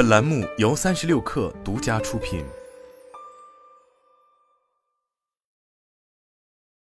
本栏目由三十六氪独家出品。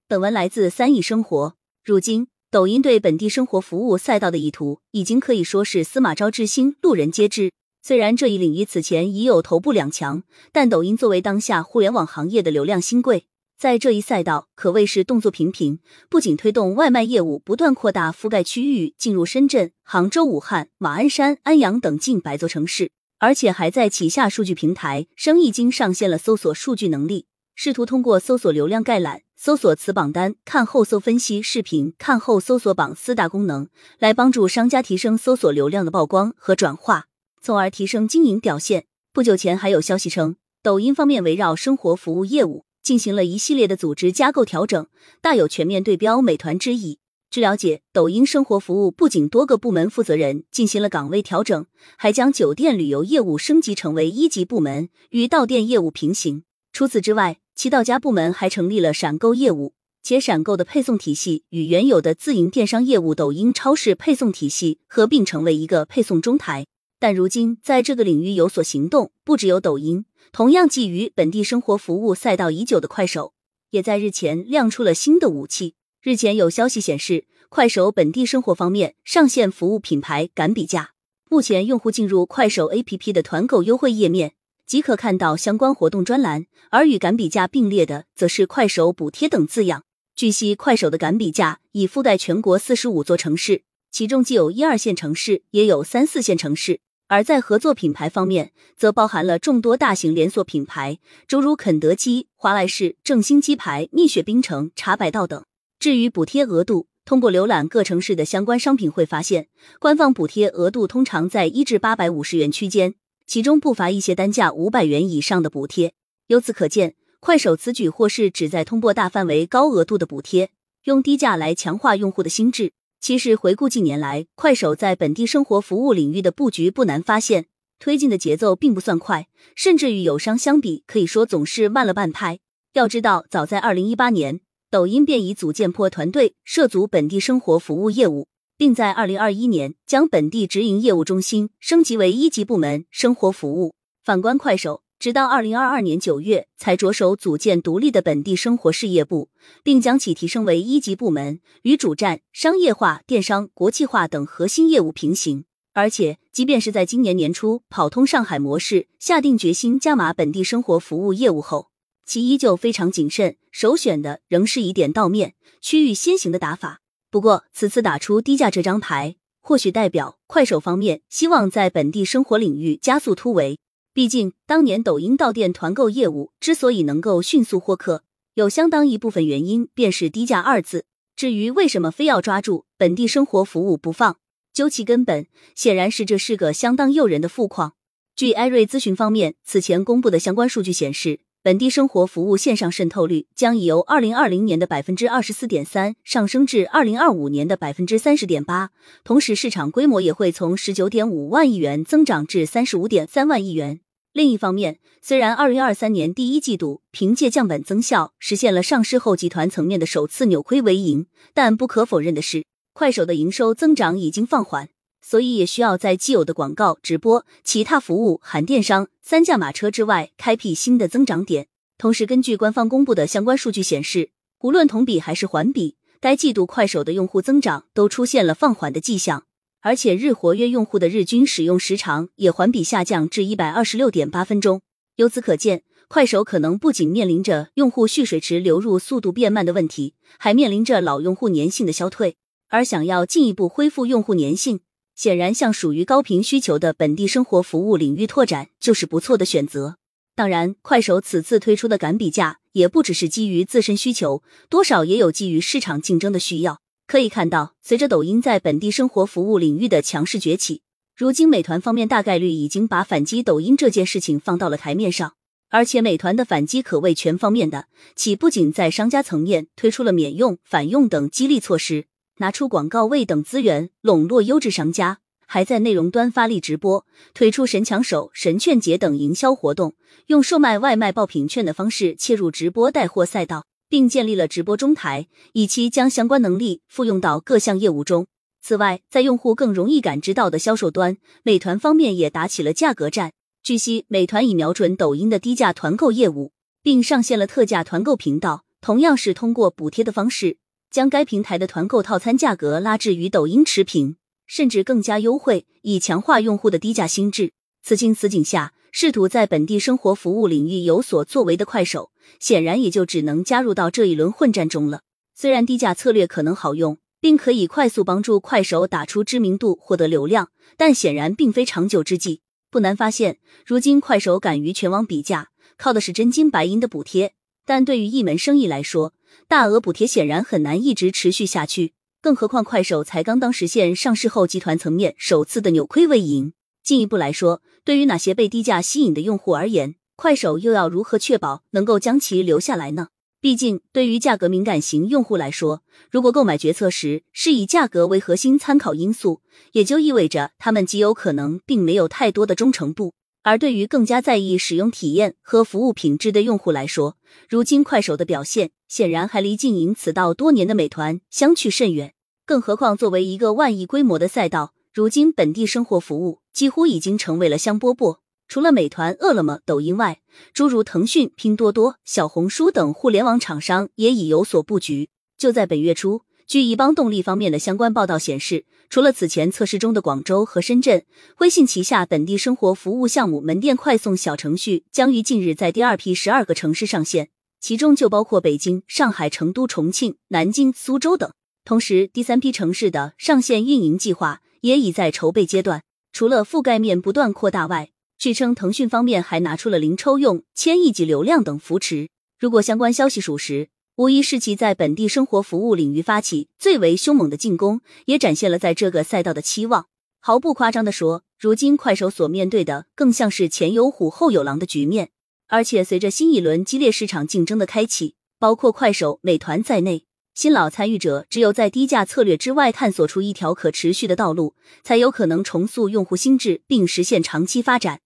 本文来自三亿生活。如今，抖音对本地生活服务赛道的意图，已经可以说是司马昭之心，路人皆知。虽然这一领域此前已有头部两强，但抖音作为当下互联网行业的流量新贵。在这一赛道可谓是动作频频，不仅推动外卖业务不断扩大覆盖区域，进入深圳、杭州、武汉、马鞍山、安阳等近百座城市，而且还在旗下数据平台生意经上线了搜索数据能力，试图通过搜索流量概览、搜索词榜单、看后搜分析视频、看后搜索榜四大功能，来帮助商家提升搜索流量的曝光和转化，从而提升经营表现。不久前还有消息称，抖音方面围绕生活服务业务。进行了一系列的组织架构调整，大有全面对标美团之意。据了解，抖音生活服务不仅多个部门负责人进行了岗位调整，还将酒店旅游业务升级成为一级部门，与到店业务平行。除此之外，其到家部门还成立了闪购业务，且闪购的配送体系与原有的自营电商业务抖音超市配送体系合并成为一个配送中台。但如今，在这个领域有所行动，不只有抖音。同样觊觎本地生活服务赛道已久的快手，也在日前亮出了新的武器。日前有消息显示，快手本地生活方面上线服务品牌赶比价。目前，用户进入快手 APP 的团购优惠页面，即可看到相关活动专栏，而与赶比价并列的，则是快手补贴等字样。据悉，快手的赶比价已覆盖全国四十五座城市，其中既有一二线城市，也有三四线城市。而在合作品牌方面，则包含了众多大型连锁品牌，诸如肯德基、华莱士、正新鸡排、蜜雪冰城、茶百道等。至于补贴额度，通过浏览各城市的相关商品会发现，官方补贴额度通常在一至八百五十元区间，其中不乏一些单价五百元以上的补贴。由此可见，快手此举或是旨在通过大范围、高额度的补贴，用低价来强化用户的心智。其实回顾近年来，快手在本地生活服务领域的布局不难发现，推进的节奏并不算快，甚至与友商相比，可以说总是慢了半拍。要知道，早在二零一八年，抖音便已组建破团队，涉足本地生活服务业务，并在二零二一年将本地直营业务中心升级为一级部门生活服务。反观快手。直到二零二二年九月，才着手组建独立的本地生活事业部，并将其提升为一级部门，与主站、商业化、电商、国际化等核心业务平行。而且，即便是在今年年初跑通上海模式，下定决心加码本地生活服务业务后，其依旧非常谨慎，首选的仍是以点到面、区域先行的打法。不过，此次打出低价这张牌，或许代表快手方面希望在本地生活领域加速突围。毕竟，当年抖音到店团购业务之所以能够迅速获客，有相当一部分原因便是低价二字。至于为什么非要抓住本地生活服务不放，究其根本，显然是这是个相当诱人的富矿。据艾瑞咨询方面此前公布的相关数据显示，本地生活服务线上渗透率将已由二零二零年的百分之二十四点三上升至二零二五年的百分之三十点八，同时市场规模也会从十九点五万亿元增长至三十五点三万亿元。另一方面，虽然二零二三年第一季度凭借降本增效实现了上市后集团层面的首次扭亏为盈，但不可否认的是，快手的营收增长已经放缓，所以也需要在既有的广告、直播、其他服务、含电商三驾马车之外，开辟新的增长点。同时，根据官方公布的相关数据显示，无论同比还是环比，该季度快手的用户增长都出现了放缓的迹象。而且日活跃用户的日均使用时长也环比下降至一百二十六点八分钟。由此可见，快手可能不仅面临着用户蓄水池流入速度变慢的问题，还面临着老用户粘性的消退。而想要进一步恢复用户粘性，显然向属于高频需求的本地生活服务领域拓展就是不错的选择。当然，快手此次推出的赶比价也不只是基于自身需求，多少也有基于市场竞争的需要。可以看到，随着抖音在本地生活服务领域的强势崛起，如今美团方面大概率已经把反击抖音这件事情放到了台面上，而且美团的反击可谓全方面的，其不仅在商家层面推出了免用、返用等激励措施，拿出广告位等资源笼络优质商家，还在内容端发力直播，推出神抢手、神券节等营销活动，用售卖外卖爆品券的方式切入直播带货赛道。并建立了直播中台，以期将相关能力复用到各项业务中。此外，在用户更容易感知到的销售端，美团方面也打起了价格战。据悉，美团已瞄准抖音的低价团购业务，并上线了特价团购频道，同样是通过补贴的方式，将该平台的团购套餐价格拉至与抖音持平，甚至更加优惠，以强化用户的低价心智。此情此景下，试图在本地生活服务领域有所作为的快手，显然也就只能加入到这一轮混战中了。虽然低价策略可能好用。并可以快速帮助快手打出知名度、获得流量，但显然并非长久之计。不难发现，如今快手敢于全网比价，靠的是真金白银的补贴。但对于一门生意来说，大额补贴显然很难一直持续下去。更何况，快手才刚刚实现上市后集团层面首次的扭亏为盈。进一步来说，对于哪些被低价吸引的用户而言，快手又要如何确保能够将其留下来呢？毕竟，对于价格敏感型用户来说，如果购买决策时是以价格为核心参考因素，也就意味着他们极有可能并没有太多的忠诚度。而对于更加在意使用体验和服务品质的用户来说，如今快手的表现显然还离经营此道多年的美团相去甚远。更何况，作为一个万亿规模的赛道，如今本地生活服务几乎已经成为了香饽饽。除了美团、饿了么、抖音外，诸如腾讯、拼多多、小红书等互联网厂商也已有所布局。就在本月初，据易邦动力方面的相关报道显示，除了此前测试中的广州和深圳，微信旗下本地生活服务项目门店快送小程序将于近日在第二批十二个城市上线，其中就包括北京、上海、成都、重庆、南京、苏州等。同时，第三批城市的上线运营计划也已在筹备阶段。除了覆盖面不断扩大外，据称，腾讯方面还拿出了零抽用、千亿级流量等扶持。如果相关消息属实，无疑是其在本地生活服务领域发起最为凶猛的进攻，也展现了在这个赛道的期望。毫不夸张的说，如今快手所面对的更像是前有虎后有狼的局面。而且，随着新一轮激烈市场竞争的开启，包括快手、美团在内，新老参与者只有在低价策略之外探索出一条可持续的道路，才有可能重塑用户心智并实现长期发展。